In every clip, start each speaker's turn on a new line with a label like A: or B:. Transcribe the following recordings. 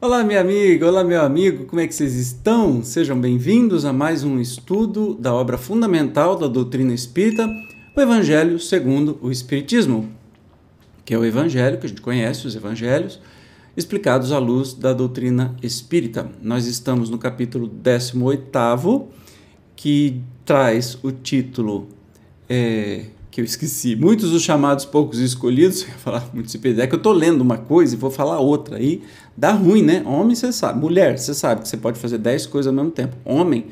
A: Olá, minha amiga, olá, meu amigo, como é que vocês estão? Sejam bem-vindos a mais um estudo da obra fundamental da doutrina espírita, o Evangelho segundo o Espiritismo, que é o Evangelho que a gente conhece, os Evangelhos, explicados à luz da doutrina espírita. Nós estamos no capítulo 18, que traz o título. É, que eu esqueci. Muitos os chamados, poucos escolhidos. Eu ia falar muito se É que eu estou lendo uma coisa e vou falar outra. Aí dá ruim, né? Homem, você sabe. Mulher, você sabe que você pode fazer dez coisas ao mesmo tempo. Homem,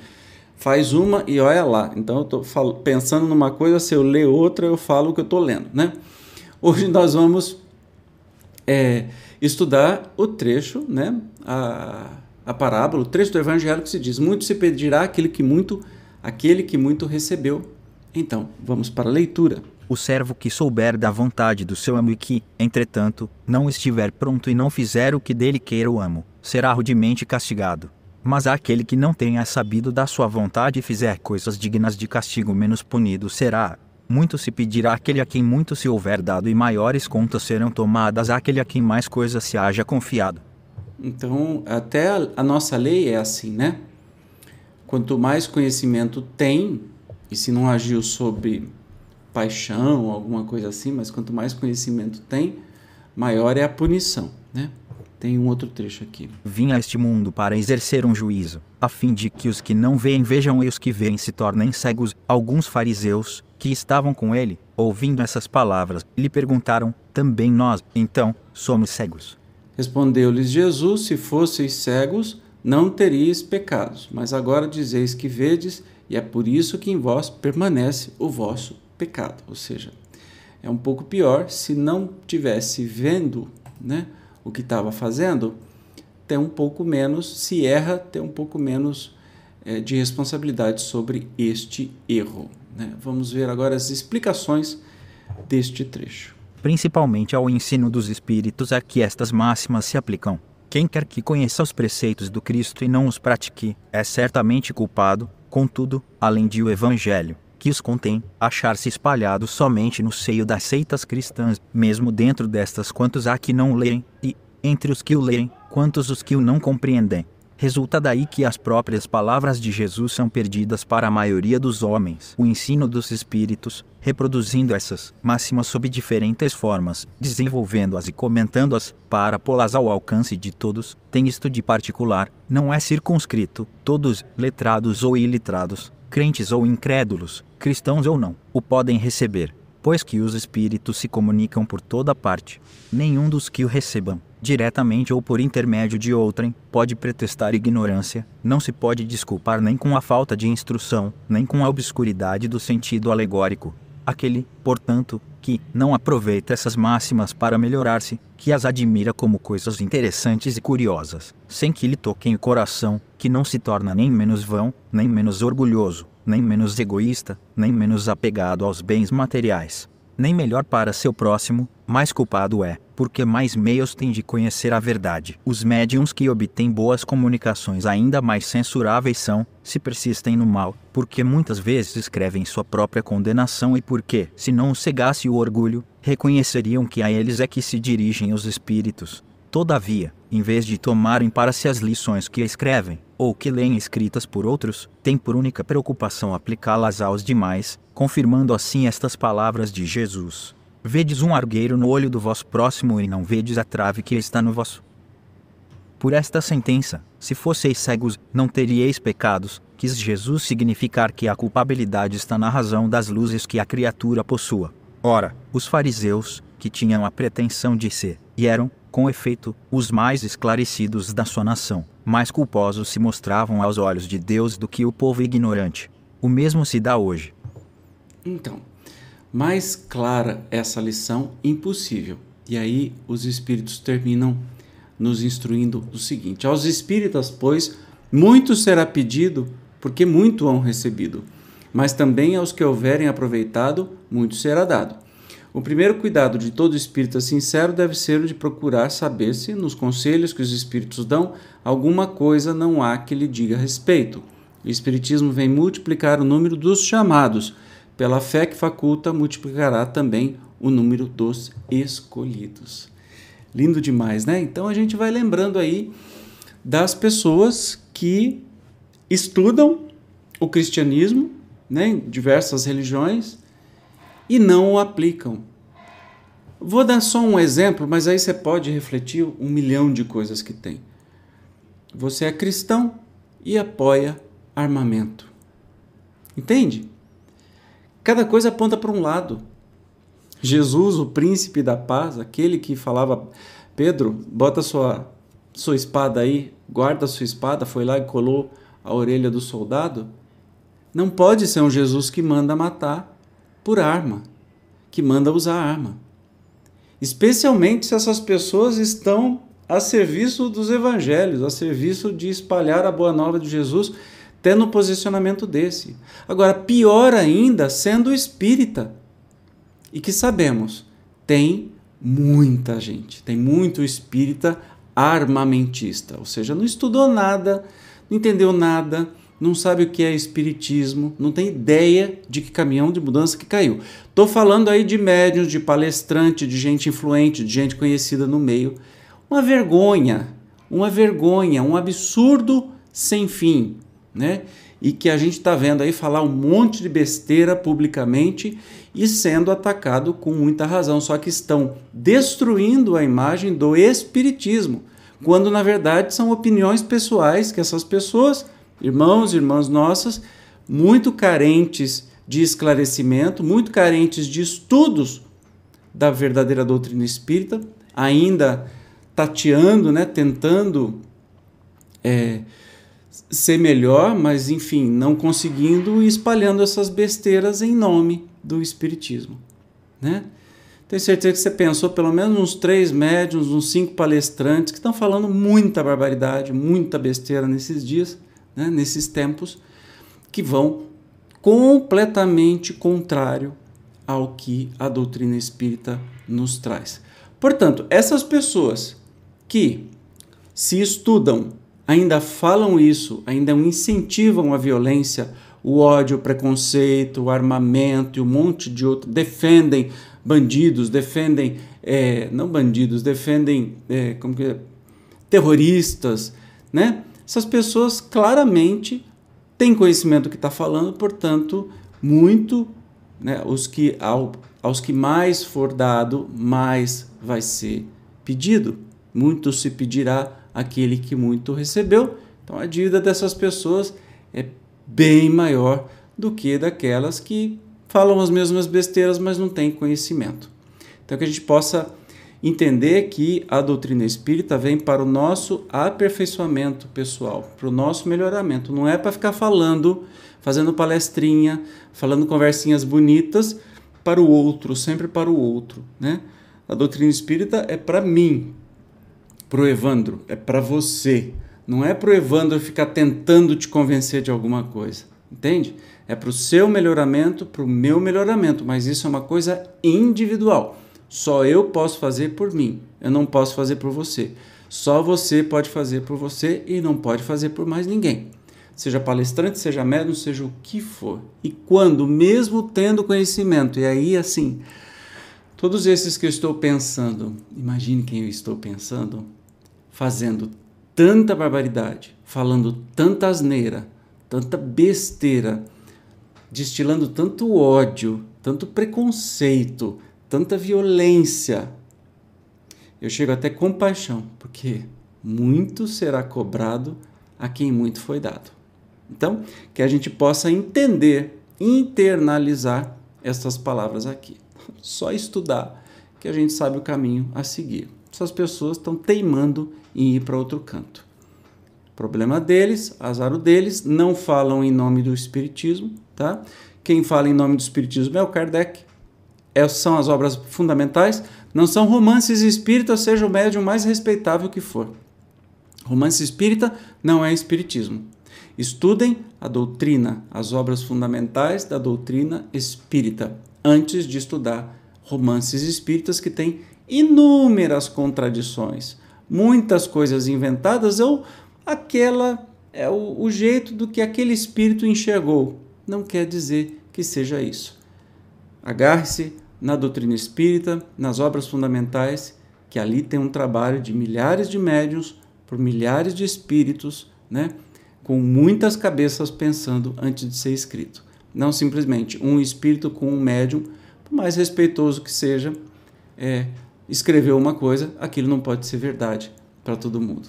A: faz uma e olha lá. Então eu estou pensando numa coisa, se eu ler outra, eu falo o que eu estou lendo, né? Hoje nós vamos é, estudar o trecho, né? A, a parábola, o trecho do evangelho que se diz: Muito se pedirá aquele que muito, aquele que muito recebeu então, vamos para a leitura.
B: O servo que souber da vontade do seu amo e que, entretanto, não estiver pronto e não fizer o que dele queira o amo, será rudemente castigado. Mas aquele que não tenha sabido da sua vontade e fizer coisas dignas de castigo menos punido será. Muito se pedirá àquele a quem muito se houver dado, e maiores contas serão tomadas àquele a quem mais coisas se haja confiado.
A: Então, até a, nossa lei é assim, né? Quanto mais conhecimento tem, e se não agiu sobre paixão, alguma coisa assim, mas quanto mais conhecimento tem, maior é a punição, né? Tem um outro trecho aqui.
B: Vim a este mundo para exercer um juízo, a fim de que os que não veem vejam e os que veem se tornem cegos. Alguns fariseus, que estavam com ele, ouvindo essas palavras, lhe perguntaram: Também nós, então, somos cegos?
A: Respondeu-lhes Jesus: Se fosseis cegos, não teríeis pecados, mas agora dizeis que vedes e é por isso que em vós permanece o vosso pecado. Ou seja, é um pouco pior se não tivesse vendo né, o que estava fazendo, tem um pouco menos, se erra, tem um pouco menos é, de responsabilidade sobre este erro. Né? Vamos ver agora as explicações deste trecho.
B: Principalmente ao ensino dos Espíritos a que estas máximas se aplicam. Quem quer que conheça os preceitos do Cristo e não os pratique, é certamente culpado, Contudo, além de o Evangelho, que os contém, achar-se espalhados somente no seio das seitas cristãs, mesmo dentro destas quantos há que não leem, e, entre os que o leem, quantos os que o não compreendem. Resulta daí que as próprias palavras de Jesus são perdidas para a maioria dos homens. O ensino dos Espíritos, reproduzindo essas máximas sob diferentes formas, desenvolvendo-as e comentando-as, para pô-las ao alcance de todos, tem isto de particular, não é circunscrito, todos, letrados ou ilitrados, crentes ou incrédulos, cristãos ou não, o podem receber, pois que os Espíritos se comunicam por toda parte. Nenhum dos que o recebam diretamente ou por intermédio de outrem, pode pretestar ignorância, não se pode desculpar nem com a falta de instrução, nem com a obscuridade do sentido alegórico. Aquele, portanto, que não aproveita essas máximas para melhorar-se, que as admira como coisas interessantes e curiosas, sem que lhe toquem o coração, que não se torna nem menos vão, nem menos orgulhoso, nem menos egoísta, nem menos apegado aos bens materiais, nem melhor para seu próximo, mais culpado é, porque mais meios tem de conhecer a verdade. Os médiums que obtêm boas comunicações ainda mais censuráveis são, se persistem no mal, porque muitas vezes escrevem sua própria condenação e porque, se não cegasse o orgulho, reconheceriam que a eles é que se dirigem os espíritos. Todavia, em vez de tomarem para si as lições que escrevem, ou que leem escritas por outros, têm por única preocupação aplicá-las aos demais, confirmando assim estas palavras de Jesus: Vedes um argueiro no olho do vosso próximo e não vedes a trave que está no vosso. Por esta sentença, se fosseis cegos, não teríeis pecados, quis Jesus significar que a culpabilidade está na razão das luzes que a criatura possua. Ora, os fariseus, que tinham a pretensão de ser, e eram, com efeito, os mais esclarecidos da sua nação, mais culposos se mostravam aos olhos de Deus do que o povo ignorante. O mesmo se dá hoje.
A: Então, mais clara essa lição, impossível. E aí os espíritos terminam nos instruindo o seguinte: Aos espíritas, pois, muito será pedido, porque muito hão recebido, mas também aos que houverem aproveitado, muito será dado. O primeiro cuidado de todo espírita sincero deve ser o de procurar saber se, nos conselhos que os espíritos dão, alguma coisa não há que lhe diga respeito. O Espiritismo vem multiplicar o número dos chamados. Pela fé que faculta, multiplicará também o número dos escolhidos. Lindo demais, né? Então a gente vai lembrando aí das pessoas que estudam o cristianismo, né, diversas religiões, e não o aplicam. Vou dar só um exemplo, mas aí você pode refletir um milhão de coisas que tem. Você é cristão e apoia armamento. Entende? Cada coisa aponta para um lado. Jesus, o príncipe da paz, aquele que falava, Pedro, bota sua sua espada aí, guarda sua espada, foi lá e colou a orelha do soldado. Não pode ser um Jesus que manda matar por arma, que manda usar arma. Especialmente se essas pessoas estão a serviço dos evangelhos, a serviço de espalhar a boa nova de Jesus, tendo um posicionamento desse. Agora, pior ainda, sendo espírita. E que sabemos, tem muita gente, tem muito espírita armamentista, ou seja, não estudou nada, não entendeu nada, não sabe o que é espiritismo, não tem ideia de que caminhão de mudança que caiu. Estou falando aí de médiums, de palestrante, de gente influente, de gente conhecida no meio. Uma vergonha, uma vergonha, um absurdo sem fim, né? E que a gente está vendo aí falar um monte de besteira publicamente e sendo atacado com muita razão. Só que estão destruindo a imagem do espiritismo, quando na verdade são opiniões pessoais que essas pessoas irmãos e irmãs nossas, muito carentes de esclarecimento, muito carentes de estudos da verdadeira doutrina espírita, ainda tateando, né, tentando é, ser melhor, mas enfim, não conseguindo e espalhando essas besteiras em nome do Espiritismo. Né? Tenho certeza que você pensou pelo menos uns três médiums, uns cinco palestrantes que estão falando muita barbaridade, muita besteira nesses dias né, nesses tempos que vão completamente contrário ao que a doutrina espírita nos traz. Portanto, essas pessoas que se estudam, ainda falam isso, ainda incentivam a violência, o ódio, o preconceito, o armamento e um monte de outro, defendem bandidos, defendem, é, não bandidos, defendem é, como que é, terroristas, né? Essas pessoas claramente têm conhecimento do que está falando, portanto, muito, né, os que, ao, aos que mais for dado, mais vai ser pedido. Muito se pedirá aquele que muito recebeu. Então, a dívida dessas pessoas é bem maior do que daquelas que falam as mesmas besteiras, mas não têm conhecimento. Então, que a gente possa entender que a doutrina espírita vem para o nosso aperfeiçoamento pessoal, para o nosso melhoramento. Não é para ficar falando, fazendo palestrinha, falando conversinhas bonitas para o outro, sempre para o outro. Né? A doutrina espírita é para mim, para o Evandro, é para você. Não é para o Evandro ficar tentando te convencer de alguma coisa. Entende? É para o seu melhoramento, para o meu melhoramento, mas isso é uma coisa individual. Só eu posso fazer por mim, eu não posso fazer por você. Só você pode fazer por você e não pode fazer por mais ninguém. Seja palestrante, seja médium, seja o que for. E quando, mesmo tendo conhecimento, e aí assim, todos esses que eu estou pensando, imagine quem eu estou pensando, fazendo tanta barbaridade, falando tanta asneira, tanta besteira, destilando tanto ódio, tanto preconceito, tanta violência. Eu chego até compaixão, porque muito será cobrado a quem muito foi dado. Então, que a gente possa entender, internalizar essas palavras aqui. Só estudar que a gente sabe o caminho a seguir. Essas pessoas estão teimando em ir para outro canto. Problema deles, azar deles, não falam em nome do Espiritismo, tá? Quem fala em nome do Espiritismo é o Kardec, é, são as obras fundamentais, não são romances espíritas, seja o médium mais respeitável que for. Romance espírita não é espiritismo. Estudem a doutrina, as obras fundamentais da doutrina espírita, antes de estudar romances espíritas que têm inúmeras contradições, muitas coisas inventadas ou aquela é o, o jeito do que aquele espírito enxergou. Não quer dizer que seja isso. Agarre-se na doutrina espírita, nas obras fundamentais, que ali tem um trabalho de milhares de médiuns por milhares de espíritos, né? com muitas cabeças pensando antes de ser escrito. Não simplesmente um espírito com um médium, por mais respeitoso que seja, é, escreveu uma coisa, aquilo não pode ser verdade para todo mundo.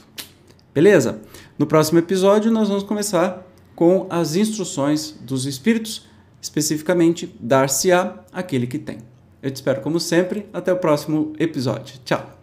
A: Beleza? No próximo episódio, nós vamos começar com as instruções dos espíritos, especificamente dar-se-á aquele que tem. Eu te espero como sempre. Até o próximo episódio. Tchau!